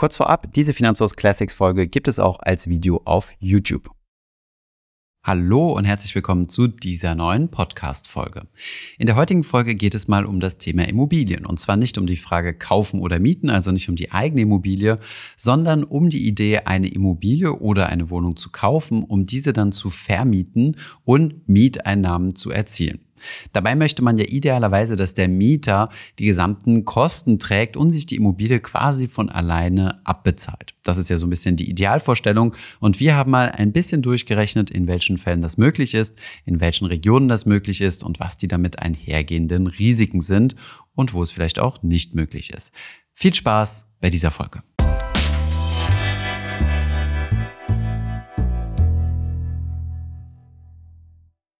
Kurz vorab, diese Finanzhaus Classics Folge gibt es auch als Video auf YouTube. Hallo und herzlich willkommen zu dieser neuen Podcast-Folge. In der heutigen Folge geht es mal um das Thema Immobilien. Und zwar nicht um die Frage kaufen oder mieten, also nicht um die eigene Immobilie, sondern um die Idee, eine Immobilie oder eine Wohnung zu kaufen, um diese dann zu vermieten und Mieteinnahmen zu erzielen. Dabei möchte man ja idealerweise, dass der Mieter die gesamten Kosten trägt und sich die Immobilie quasi von alleine abbezahlt. Das ist ja so ein bisschen die Idealvorstellung. Und wir haben mal ein bisschen durchgerechnet, in welchen Fällen das möglich ist, in welchen Regionen das möglich ist und was die damit einhergehenden Risiken sind und wo es vielleicht auch nicht möglich ist. Viel Spaß bei dieser Folge.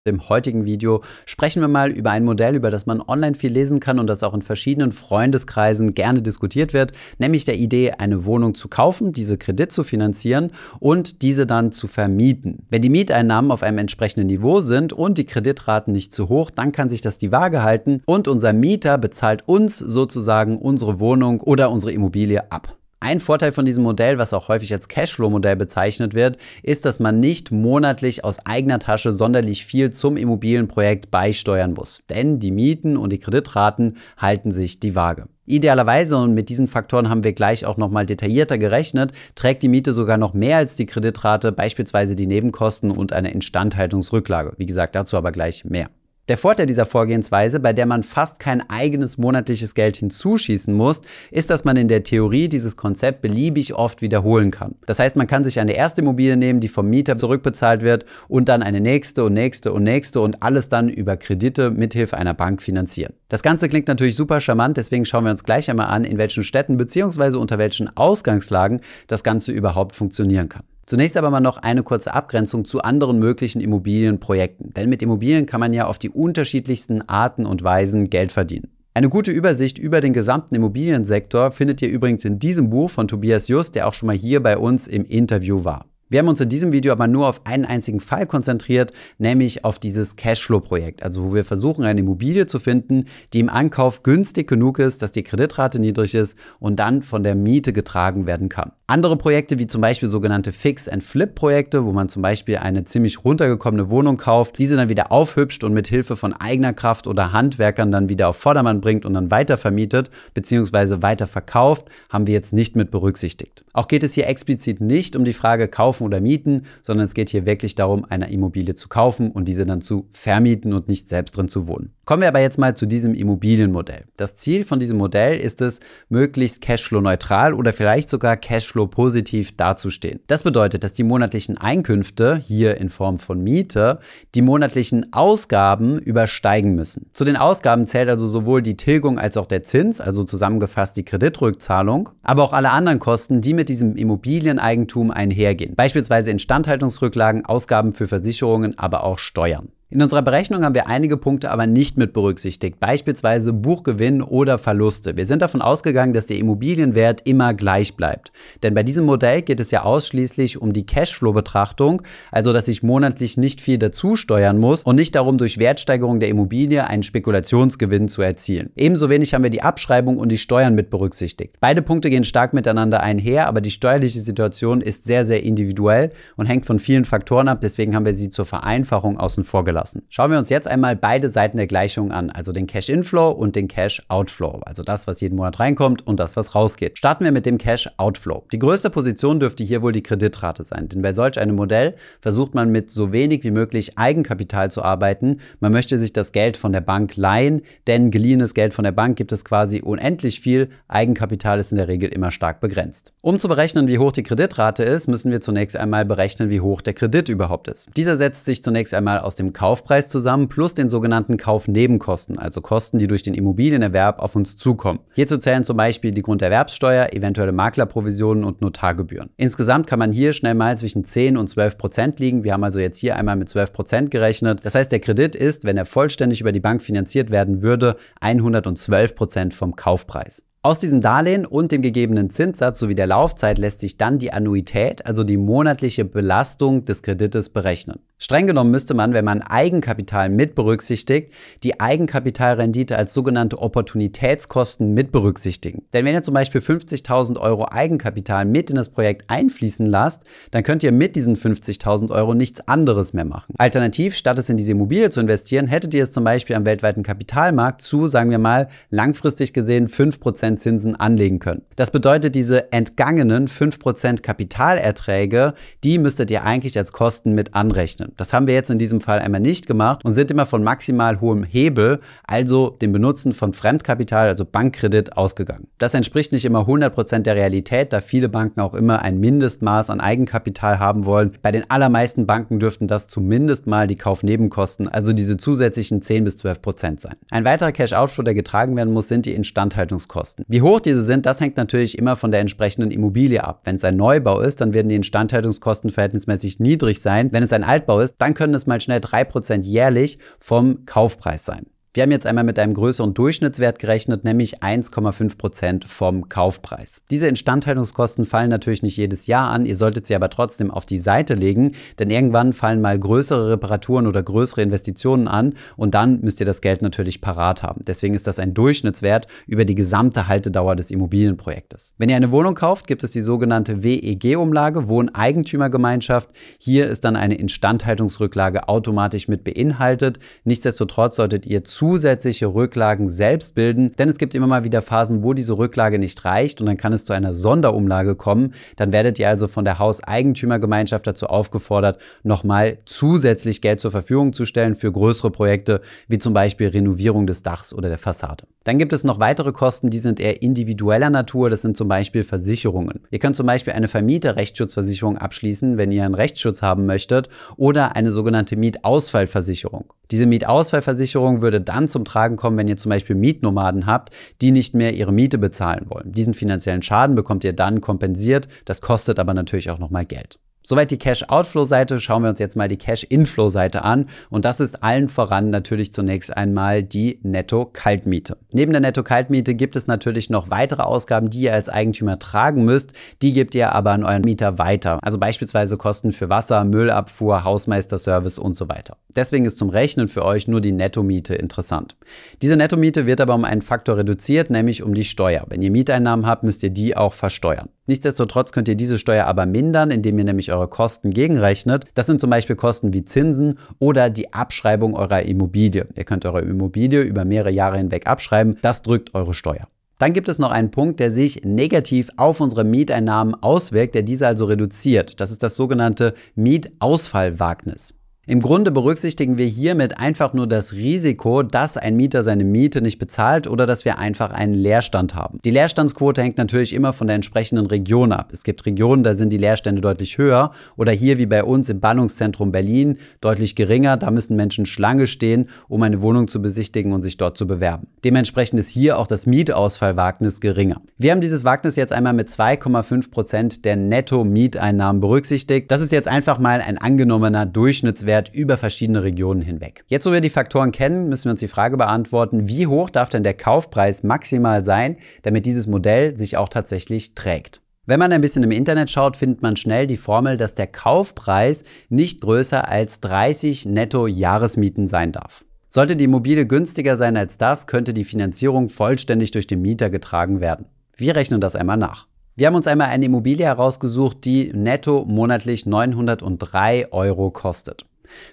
Im heutigen Video sprechen wir mal über ein Modell, über das man online viel lesen kann und das auch in verschiedenen Freundeskreisen gerne diskutiert wird, nämlich der Idee, eine Wohnung zu kaufen, diese Kredit zu finanzieren und diese dann zu vermieten. Wenn die Mieteinnahmen auf einem entsprechenden Niveau sind und die Kreditraten nicht zu hoch, dann kann sich das die Waage halten und unser Mieter bezahlt uns sozusagen unsere Wohnung oder unsere Immobilie ab. Ein Vorteil von diesem Modell, was auch häufig als Cashflow-Modell bezeichnet wird, ist, dass man nicht monatlich aus eigener Tasche sonderlich viel zum Immobilienprojekt beisteuern muss. Denn die Mieten und die Kreditraten halten sich die Waage. Idealerweise, und mit diesen Faktoren haben wir gleich auch nochmal detaillierter gerechnet, trägt die Miete sogar noch mehr als die Kreditrate, beispielsweise die Nebenkosten und eine Instandhaltungsrücklage. Wie gesagt, dazu aber gleich mehr. Der Vorteil dieser Vorgehensweise, bei der man fast kein eigenes monatliches Geld hinzuschießen muss, ist, dass man in der Theorie dieses Konzept beliebig oft wiederholen kann. Das heißt, man kann sich eine erste Immobilie nehmen, die vom Mieter zurückbezahlt wird und dann eine nächste und nächste und nächste und alles dann über Kredite mithilfe einer Bank finanzieren. Das Ganze klingt natürlich super charmant, deswegen schauen wir uns gleich einmal an, in welchen Städten bzw. unter welchen Ausgangslagen das Ganze überhaupt funktionieren kann. Zunächst aber mal noch eine kurze Abgrenzung zu anderen möglichen Immobilienprojekten. Denn mit Immobilien kann man ja auf die unterschiedlichsten Arten und Weisen Geld verdienen. Eine gute Übersicht über den gesamten Immobiliensektor findet ihr übrigens in diesem Buch von Tobias Just, der auch schon mal hier bei uns im Interview war. Wir haben uns in diesem Video aber nur auf einen einzigen Fall konzentriert, nämlich auf dieses Cashflow-Projekt, also wo wir versuchen, eine Immobilie zu finden, die im Ankauf günstig genug ist, dass die Kreditrate niedrig ist und dann von der Miete getragen werden kann. Andere Projekte, wie zum Beispiel sogenannte Fix-and-Flip-Projekte, wo man zum Beispiel eine ziemlich runtergekommene Wohnung kauft, diese dann wieder aufhübscht und mit Hilfe von eigener Kraft oder Handwerkern dann wieder auf Vordermann bringt und dann weiter vermietet bzw. weiter verkauft, haben wir jetzt nicht mit berücksichtigt. Auch geht es hier explizit nicht um die Frage kaufen oder mieten, sondern es geht hier wirklich darum, eine Immobilie zu kaufen und diese dann zu vermieten und nicht selbst drin zu wohnen. Kommen wir aber jetzt mal zu diesem Immobilienmodell. Das Ziel von diesem Modell ist es, möglichst cashflow-neutral oder vielleicht sogar cashflow Cashflow positiv dazustehen. Das bedeutet, dass die monatlichen Einkünfte, hier in Form von Miete, die monatlichen Ausgaben übersteigen müssen. Zu den Ausgaben zählt also sowohl die Tilgung als auch der Zins, also zusammengefasst die Kreditrückzahlung, aber auch alle anderen Kosten, die mit diesem Immobilieneigentum einhergehen. Beispielsweise Instandhaltungsrücklagen, Ausgaben für Versicherungen, aber auch Steuern. In unserer Berechnung haben wir einige Punkte aber nicht mit berücksichtigt, beispielsweise Buchgewinn oder Verluste. Wir sind davon ausgegangen, dass der Immobilienwert immer gleich bleibt. Denn bei diesem Modell geht es ja ausschließlich um die Cashflow-Betrachtung, also dass ich monatlich nicht viel dazu steuern muss und nicht darum, durch Wertsteigerung der Immobilie einen Spekulationsgewinn zu erzielen. Ebenso wenig haben wir die Abschreibung und die Steuern mit berücksichtigt. Beide Punkte gehen stark miteinander einher, aber die steuerliche Situation ist sehr, sehr individuell und hängt von vielen Faktoren ab, deswegen haben wir sie zur Vereinfachung außen vor gelassen lassen. Schauen wir uns jetzt einmal beide Seiten der Gleichung an, also den Cash-Inflow und den Cash-Outflow, also das, was jeden Monat reinkommt und das, was rausgeht. Starten wir mit dem Cash-Outflow. Die größte Position dürfte hier wohl die Kreditrate sein, denn bei solch einem Modell versucht man mit so wenig wie möglich Eigenkapital zu arbeiten. Man möchte sich das Geld von der Bank leihen, denn geliehenes Geld von der Bank gibt es quasi unendlich viel. Eigenkapital ist in der Regel immer stark begrenzt. Um zu berechnen, wie hoch die Kreditrate ist, müssen wir zunächst einmal berechnen, wie hoch der Kredit überhaupt ist. Dieser setzt sich zunächst einmal aus dem Kauf Kaufpreis zusammen plus den sogenannten Kaufnebenkosten, also Kosten, die durch den Immobilienerwerb auf uns zukommen. Hierzu zählen zum Beispiel die Grunderwerbssteuer, eventuelle Maklerprovisionen und Notargebühren. Insgesamt kann man hier schnell mal zwischen 10 und 12 Prozent liegen. Wir haben also jetzt hier einmal mit 12 Prozent gerechnet. Das heißt, der Kredit ist, wenn er vollständig über die Bank finanziert werden würde, 112 Prozent vom Kaufpreis. Aus diesem Darlehen und dem gegebenen Zinssatz sowie der Laufzeit lässt sich dann die Annuität, also die monatliche Belastung des Kredites berechnen. Streng genommen müsste man, wenn man Eigenkapital mit berücksichtigt, die Eigenkapitalrendite als sogenannte Opportunitätskosten mit berücksichtigen. Denn wenn ihr zum Beispiel 50.000 Euro Eigenkapital mit in das Projekt einfließen lasst, dann könnt ihr mit diesen 50.000 Euro nichts anderes mehr machen. Alternativ, statt es in diese Immobilie zu investieren, hättet ihr es zum Beispiel am weltweiten Kapitalmarkt zu, sagen wir mal, langfristig gesehen 5% Zinsen anlegen können. Das bedeutet, diese entgangenen 5% Kapitalerträge, die müsstet ihr eigentlich als Kosten mit anrechnen. Das haben wir jetzt in diesem Fall einmal nicht gemacht und sind immer von maximal hohem Hebel, also dem Benutzen von Fremdkapital, also Bankkredit, ausgegangen. Das entspricht nicht immer 100% der Realität, da viele Banken auch immer ein Mindestmaß an Eigenkapital haben wollen. Bei den allermeisten Banken dürften das zumindest mal die Kaufnebenkosten, also diese zusätzlichen 10 bis 12% sein. Ein weiterer Cash-Outflow, der getragen werden muss, sind die Instandhaltungskosten. Kosten. Wie hoch diese sind, das hängt natürlich immer von der entsprechenden Immobilie ab. Wenn es ein Neubau ist, dann werden die Instandhaltungskosten verhältnismäßig niedrig sein. Wenn es ein Altbau ist, dann können es mal schnell 3% jährlich vom Kaufpreis sein. Wir haben jetzt einmal mit einem größeren Durchschnittswert gerechnet, nämlich 1,5 Prozent vom Kaufpreis. Diese Instandhaltungskosten fallen natürlich nicht jedes Jahr an, ihr solltet sie aber trotzdem auf die Seite legen, denn irgendwann fallen mal größere Reparaturen oder größere Investitionen an und dann müsst ihr das Geld natürlich parat haben. Deswegen ist das ein Durchschnittswert über die gesamte Haltedauer des Immobilienprojektes. Wenn ihr eine Wohnung kauft, gibt es die sogenannte WEG-Umlage, Wohneigentümergemeinschaft. Hier ist dann eine Instandhaltungsrücklage automatisch mit beinhaltet. Nichtsdestotrotz solltet ihr zusätzliche Rücklagen selbst bilden, denn es gibt immer mal wieder Phasen, wo diese Rücklage nicht reicht und dann kann es zu einer Sonderumlage kommen. Dann werdet ihr also von der Hauseigentümergemeinschaft dazu aufgefordert, nochmal zusätzlich Geld zur Verfügung zu stellen für größere Projekte, wie zum Beispiel Renovierung des Dachs oder der Fassade. Dann gibt es noch weitere Kosten, die sind eher individueller Natur. Das sind zum Beispiel Versicherungen. Ihr könnt zum Beispiel eine Vermieterrechtsschutzversicherung abschließen, wenn ihr einen Rechtsschutz haben möchtet, oder eine sogenannte Mietausfallversicherung. Diese Mietausfallversicherung würde dann zum Tragen kommen, wenn ihr zum Beispiel Mietnomaden habt, die nicht mehr ihre Miete bezahlen wollen. Diesen finanziellen Schaden bekommt ihr dann kompensiert. Das kostet aber natürlich auch nochmal Geld. Soweit die Cash-Outflow-Seite. Schauen wir uns jetzt mal die Cash-Inflow-Seite an. Und das ist allen voran natürlich zunächst einmal die Netto-Kaltmiete. Neben der Netto-Kaltmiete gibt es natürlich noch weitere Ausgaben, die ihr als Eigentümer tragen müsst. Die gebt ihr aber an euren Mieter weiter. Also beispielsweise Kosten für Wasser, Müllabfuhr, Hausmeisterservice und so weiter. Deswegen ist zum Rechnen für euch nur die Netto-Miete interessant. Diese Netto-Miete wird aber um einen Faktor reduziert, nämlich um die Steuer. Wenn ihr Mieteinnahmen habt, müsst ihr die auch versteuern. Nichtsdestotrotz könnt ihr diese Steuer aber mindern, indem ihr nämlich eure Kosten gegenrechnet. Das sind zum Beispiel Kosten wie Zinsen oder die Abschreibung eurer Immobilie. Ihr könnt eure Immobilie über mehrere Jahre hinweg abschreiben. Das drückt eure Steuer. Dann gibt es noch einen Punkt, der sich negativ auf unsere Mieteinnahmen auswirkt, der diese also reduziert. Das ist das sogenannte Mietausfallwagnis. Im Grunde berücksichtigen wir hiermit einfach nur das Risiko, dass ein Mieter seine Miete nicht bezahlt oder dass wir einfach einen Leerstand haben. Die Leerstandsquote hängt natürlich immer von der entsprechenden Region ab. Es gibt Regionen, da sind die Leerstände deutlich höher oder hier wie bei uns im Ballungszentrum Berlin deutlich geringer. Da müssen Menschen Schlange stehen, um eine Wohnung zu besichtigen und sich dort zu bewerben. Dementsprechend ist hier auch das Mietausfallwagnis geringer. Wir haben dieses Wagnis jetzt einmal mit 2,5 Prozent der Netto-Mieteinnahmen berücksichtigt. Das ist jetzt einfach mal ein angenommener Durchschnittswert Wert über verschiedene Regionen hinweg. Jetzt, wo wir die Faktoren kennen, müssen wir uns die Frage beantworten, wie hoch darf denn der Kaufpreis maximal sein, damit dieses Modell sich auch tatsächlich trägt. Wenn man ein bisschen im Internet schaut, findet man schnell die Formel, dass der Kaufpreis nicht größer als 30 Netto-Jahresmieten sein darf. Sollte die Immobilie günstiger sein als das, könnte die Finanzierung vollständig durch den Mieter getragen werden. Wir rechnen das einmal nach. Wir haben uns einmal eine Immobilie herausgesucht, die netto monatlich 903 Euro kostet.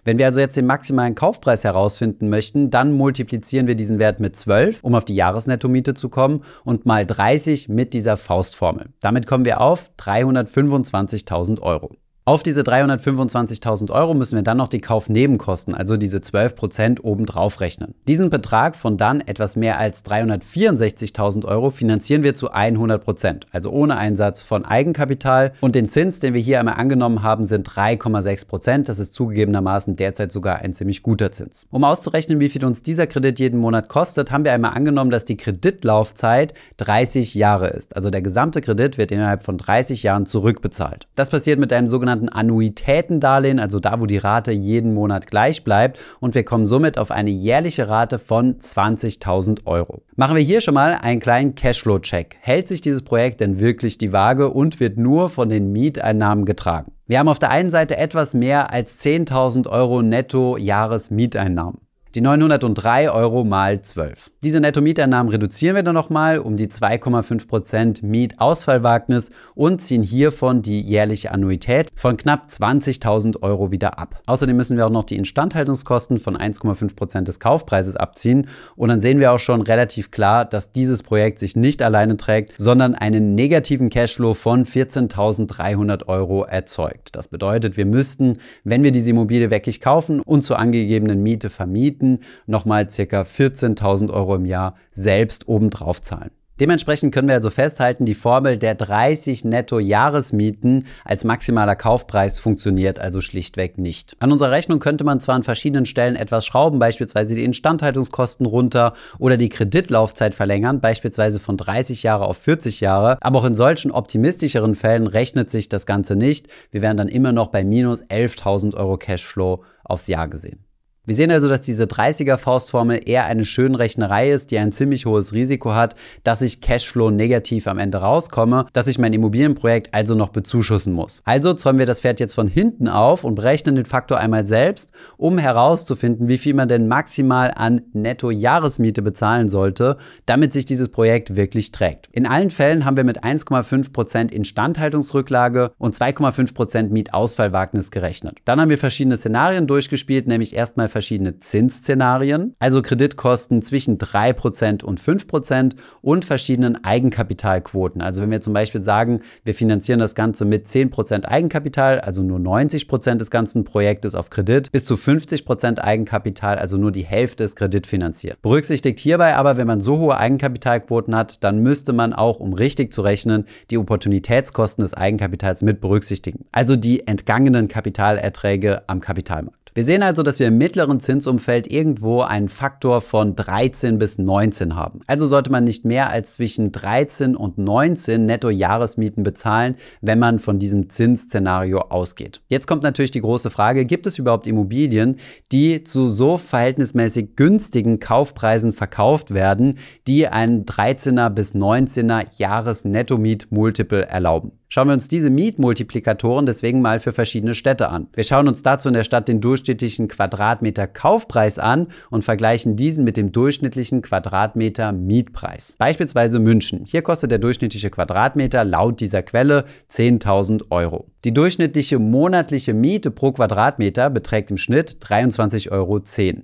Wenn wir also jetzt den maximalen Kaufpreis herausfinden möchten, dann multiplizieren wir diesen Wert mit 12, um auf die Jahresnettomiete zu kommen, und mal 30 mit dieser Faustformel. Damit kommen wir auf 325.000 Euro. Auf diese 325.000 Euro müssen wir dann noch die Kaufnebenkosten, also diese 12% obendrauf rechnen. Diesen Betrag von dann etwas mehr als 364.000 Euro finanzieren wir zu 100%, also ohne Einsatz von Eigenkapital. Und den Zins, den wir hier einmal angenommen haben, sind 3,6%. Das ist zugegebenermaßen derzeit sogar ein ziemlich guter Zins. Um auszurechnen, wie viel uns dieser Kredit jeden Monat kostet, haben wir einmal angenommen, dass die Kreditlaufzeit 30 Jahre ist. Also der gesamte Kredit wird innerhalb von 30 Jahren zurückbezahlt. Das passiert mit einem sogenannten sogenannten Annuitätendarlehen, also da, wo die Rate jeden Monat gleich bleibt. Und wir kommen somit auf eine jährliche Rate von 20.000 Euro. Machen wir hier schon mal einen kleinen Cashflow-Check. Hält sich dieses Projekt denn wirklich die Waage und wird nur von den Mieteinnahmen getragen? Wir haben auf der einen Seite etwas mehr als 10.000 Euro netto Jahresmieteinnahmen die 903 Euro mal 12. Diese Netto-Mieteinnahmen reduzieren wir dann nochmal um die 2,5% Mietausfallwagnis und ziehen hiervon die jährliche Annuität von knapp 20.000 Euro wieder ab. Außerdem müssen wir auch noch die Instandhaltungskosten von 1,5% des Kaufpreises abziehen und dann sehen wir auch schon relativ klar, dass dieses Projekt sich nicht alleine trägt, sondern einen negativen Cashflow von 14.300 Euro erzeugt. Das bedeutet, wir müssten, wenn wir diese Immobilie wirklich kaufen und zur angegebenen Miete vermieten, Mieten nochmal ca. 14.000 Euro im Jahr selbst obendrauf zahlen. Dementsprechend können wir also festhalten, die Formel der 30 Netto-Jahresmieten als maximaler Kaufpreis funktioniert also schlichtweg nicht. An unserer Rechnung könnte man zwar an verschiedenen Stellen etwas schrauben, beispielsweise die Instandhaltungskosten runter oder die Kreditlaufzeit verlängern, beispielsweise von 30 Jahre auf 40 Jahre, aber auch in solchen optimistischeren Fällen rechnet sich das Ganze nicht. Wir wären dann immer noch bei minus 11.000 Euro Cashflow aufs Jahr gesehen. Wir sehen also, dass diese 30er Faustformel eher eine Schönrechnerei ist, die ein ziemlich hohes Risiko hat, dass ich Cashflow negativ am Ende rauskomme, dass ich mein Immobilienprojekt also noch bezuschussen muss. Also zäumen wir das Pferd jetzt von hinten auf und berechnen den Faktor einmal selbst, um herauszufinden, wie viel man denn maximal an Netto-Jahresmiete bezahlen sollte, damit sich dieses Projekt wirklich trägt. In allen Fällen haben wir mit 1,5% Instandhaltungsrücklage und 2,5% Mietausfallwagnis gerechnet. Dann haben wir verschiedene Szenarien durchgespielt, nämlich erstmal verschiedene Zinsszenarien, also Kreditkosten zwischen 3% und 5% und verschiedenen Eigenkapitalquoten. Also wenn wir zum Beispiel sagen, wir finanzieren das Ganze mit 10% Eigenkapital, also nur 90% des ganzen Projektes auf Kredit, bis zu 50% Eigenkapital, also nur die Hälfte ist kreditfinanziert. Berücksichtigt hierbei aber, wenn man so hohe Eigenkapitalquoten hat, dann müsste man auch, um richtig zu rechnen, die Opportunitätskosten des Eigenkapitals mit berücksichtigen. Also die entgangenen Kapitalerträge am Kapitalmarkt. Wir sehen also, dass wir im mittleren Zinsumfeld irgendwo einen Faktor von 13 bis 19 haben. Also sollte man nicht mehr als zwischen 13 und 19 Netto-Jahresmieten bezahlen, wenn man von diesem Zinsszenario ausgeht. Jetzt kommt natürlich die große Frage, gibt es überhaupt Immobilien, die zu so verhältnismäßig günstigen Kaufpreisen verkauft werden, die einen 13er bis 19er Jahres-Netto-Miet-Multiple erlauben? Schauen wir uns diese Mietmultiplikatoren deswegen mal für verschiedene Städte an. Wir schauen uns dazu in der Stadt den durchschnittlichen Quadratmeter Kaufpreis an und vergleichen diesen mit dem durchschnittlichen Quadratmeter Mietpreis. Beispielsweise München. Hier kostet der durchschnittliche Quadratmeter laut dieser Quelle 10.000 Euro. Die durchschnittliche monatliche Miete pro Quadratmeter beträgt im Schnitt 23,10 Euro.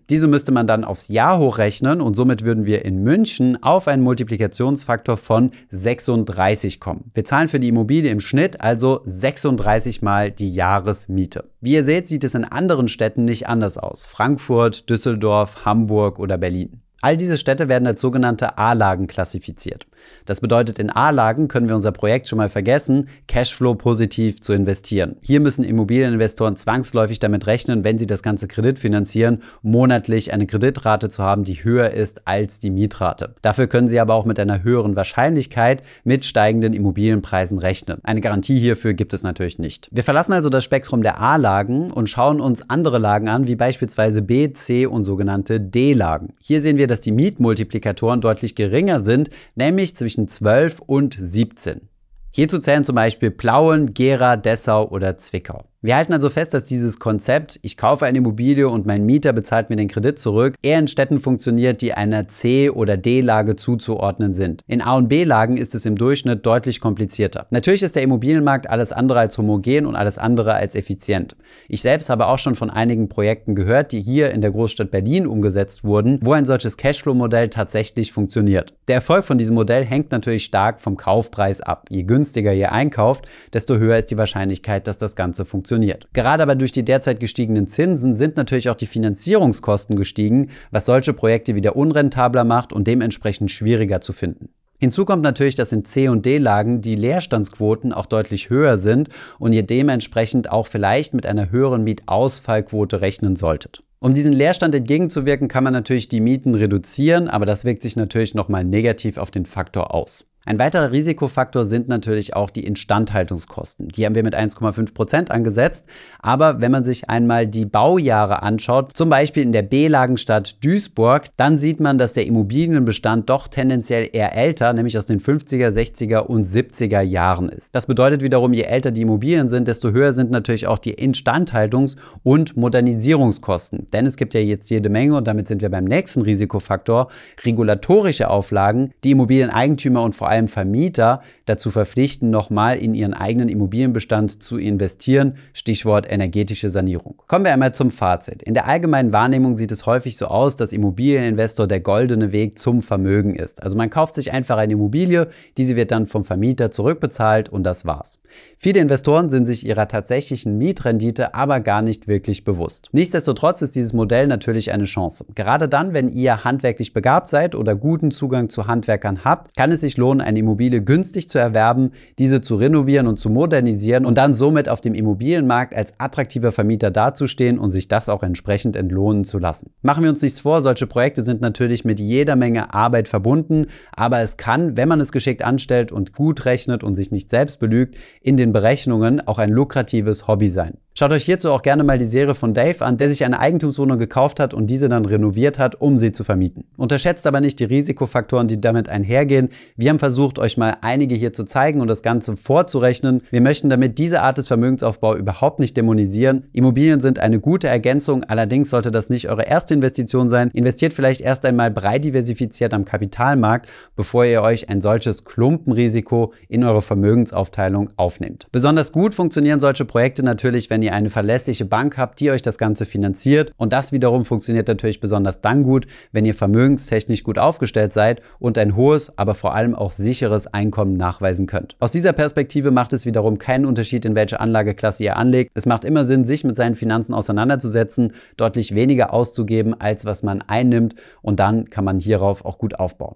Diese müsste man dann aufs Jahr hochrechnen und somit würden wir in München auf einen Multiplikationsfaktor von 36 kommen. Wir zahlen für die Immobilie im Schnitt also 36 mal die Jahresmiete. Wie ihr seht, sieht es in anderen Städten nicht anders aus. Frankfurt, Düsseldorf, Hamburg oder Berlin. All diese Städte werden als sogenannte A-Lagen klassifiziert. Das bedeutet, in A-Lagen können wir unser Projekt schon mal vergessen, Cashflow positiv zu investieren. Hier müssen Immobilieninvestoren zwangsläufig damit rechnen, wenn sie das ganze Kredit finanzieren, monatlich eine Kreditrate zu haben, die höher ist als die Mietrate. Dafür können sie aber auch mit einer höheren Wahrscheinlichkeit mit steigenden Immobilienpreisen rechnen. Eine Garantie hierfür gibt es natürlich nicht. Wir verlassen also das Spektrum der A-Lagen und schauen uns andere Lagen an, wie beispielsweise B, C und sogenannte D-Lagen. Hier sehen wir, dass die Mietmultiplikatoren deutlich geringer sind, nämlich zwischen 12 und 17. Hierzu zählen zum Beispiel Plauen, Gera, Dessau oder Zwickau. Wir halten also fest, dass dieses Konzept, ich kaufe eine Immobilie und mein Mieter bezahlt mir den Kredit zurück, eher in Städten funktioniert, die einer C- oder D-Lage zuzuordnen sind. In A- und B-Lagen ist es im Durchschnitt deutlich komplizierter. Natürlich ist der Immobilienmarkt alles andere als homogen und alles andere als effizient. Ich selbst habe auch schon von einigen Projekten gehört, die hier in der Großstadt Berlin umgesetzt wurden, wo ein solches Cashflow-Modell tatsächlich funktioniert. Der Erfolg von diesem Modell hängt natürlich stark vom Kaufpreis ab. Je günstiger ihr einkauft, desto höher ist die Wahrscheinlichkeit, dass das Ganze funktioniert funktioniert. Gerade aber durch die derzeit gestiegenen Zinsen sind natürlich auch die Finanzierungskosten gestiegen, was solche Projekte wieder unrentabler macht und dementsprechend schwieriger zu finden. Hinzu kommt natürlich, dass in C- und D-Lagen die Leerstandsquoten auch deutlich höher sind und ihr dementsprechend auch vielleicht mit einer höheren Mietausfallquote rechnen solltet. Um diesen Leerstand entgegenzuwirken, kann man natürlich die Mieten reduzieren, aber das wirkt sich natürlich nochmal negativ auf den Faktor aus. Ein weiterer Risikofaktor sind natürlich auch die Instandhaltungskosten. Die haben wir mit 1,5 Prozent angesetzt. Aber wenn man sich einmal die Baujahre anschaut, zum Beispiel in der B-Lagenstadt Duisburg, dann sieht man, dass der Immobilienbestand doch tendenziell eher älter, nämlich aus den 50er, 60er und 70er Jahren ist. Das bedeutet wiederum, je älter die Immobilien sind, desto höher sind natürlich auch die Instandhaltungs- und Modernisierungskosten. Denn es gibt ja jetzt jede Menge, und damit sind wir beim nächsten Risikofaktor, regulatorische Auflagen, die Immobilieneigentümer und vor allem allem Vermieter dazu verpflichten, nochmal in ihren eigenen Immobilienbestand zu investieren. Stichwort energetische Sanierung. Kommen wir einmal zum Fazit. In der allgemeinen Wahrnehmung sieht es häufig so aus, dass Immobilieninvestor der goldene Weg zum Vermögen ist. Also man kauft sich einfach eine Immobilie, diese wird dann vom Vermieter zurückbezahlt und das war's. Viele Investoren sind sich ihrer tatsächlichen Mietrendite aber gar nicht wirklich bewusst. Nichtsdestotrotz ist dieses Modell natürlich eine Chance. Gerade dann, wenn ihr handwerklich begabt seid oder guten Zugang zu Handwerkern habt, kann es sich lohnen, eine Immobilie günstig zu erwerben, diese zu renovieren und zu modernisieren und dann somit auf dem Immobilienmarkt als attraktiver Vermieter dazustehen und sich das auch entsprechend entlohnen zu lassen. Machen wir uns nichts vor, solche Projekte sind natürlich mit jeder Menge Arbeit verbunden, aber es kann, wenn man es geschickt anstellt und gut rechnet und sich nicht selbst belügt, in den Berechnungen auch ein lukratives Hobby sein. Schaut euch hierzu auch gerne mal die Serie von Dave an, der sich eine Eigentumswohnung gekauft hat und diese dann renoviert hat, um sie zu vermieten. Unterschätzt aber nicht die Risikofaktoren, die damit einhergehen. Wir haben versucht, euch mal einige hier zu zeigen und das Ganze vorzurechnen. Wir möchten damit diese Art des Vermögensaufbaus überhaupt nicht dämonisieren. Immobilien sind eine gute Ergänzung, allerdings sollte das nicht eure erste Investition sein. Investiert vielleicht erst einmal breit diversifiziert am Kapitalmarkt, bevor ihr euch ein solches Klumpenrisiko in eure Vermögensaufteilung aufnehmt. Besonders gut funktionieren solche Projekte natürlich, wenn ihr eine verlässliche Bank habt, die euch das Ganze finanziert. Und das wiederum funktioniert natürlich besonders dann gut, wenn ihr vermögenstechnisch gut aufgestellt seid und ein hohes, aber vor allem auch sicheres Einkommen nachweisen könnt. Aus dieser Perspektive macht es wiederum keinen Unterschied, in welche Anlageklasse ihr anlegt. Es macht immer Sinn, sich mit seinen Finanzen auseinanderzusetzen, deutlich weniger auszugeben, als was man einnimmt. Und dann kann man hierauf auch gut aufbauen.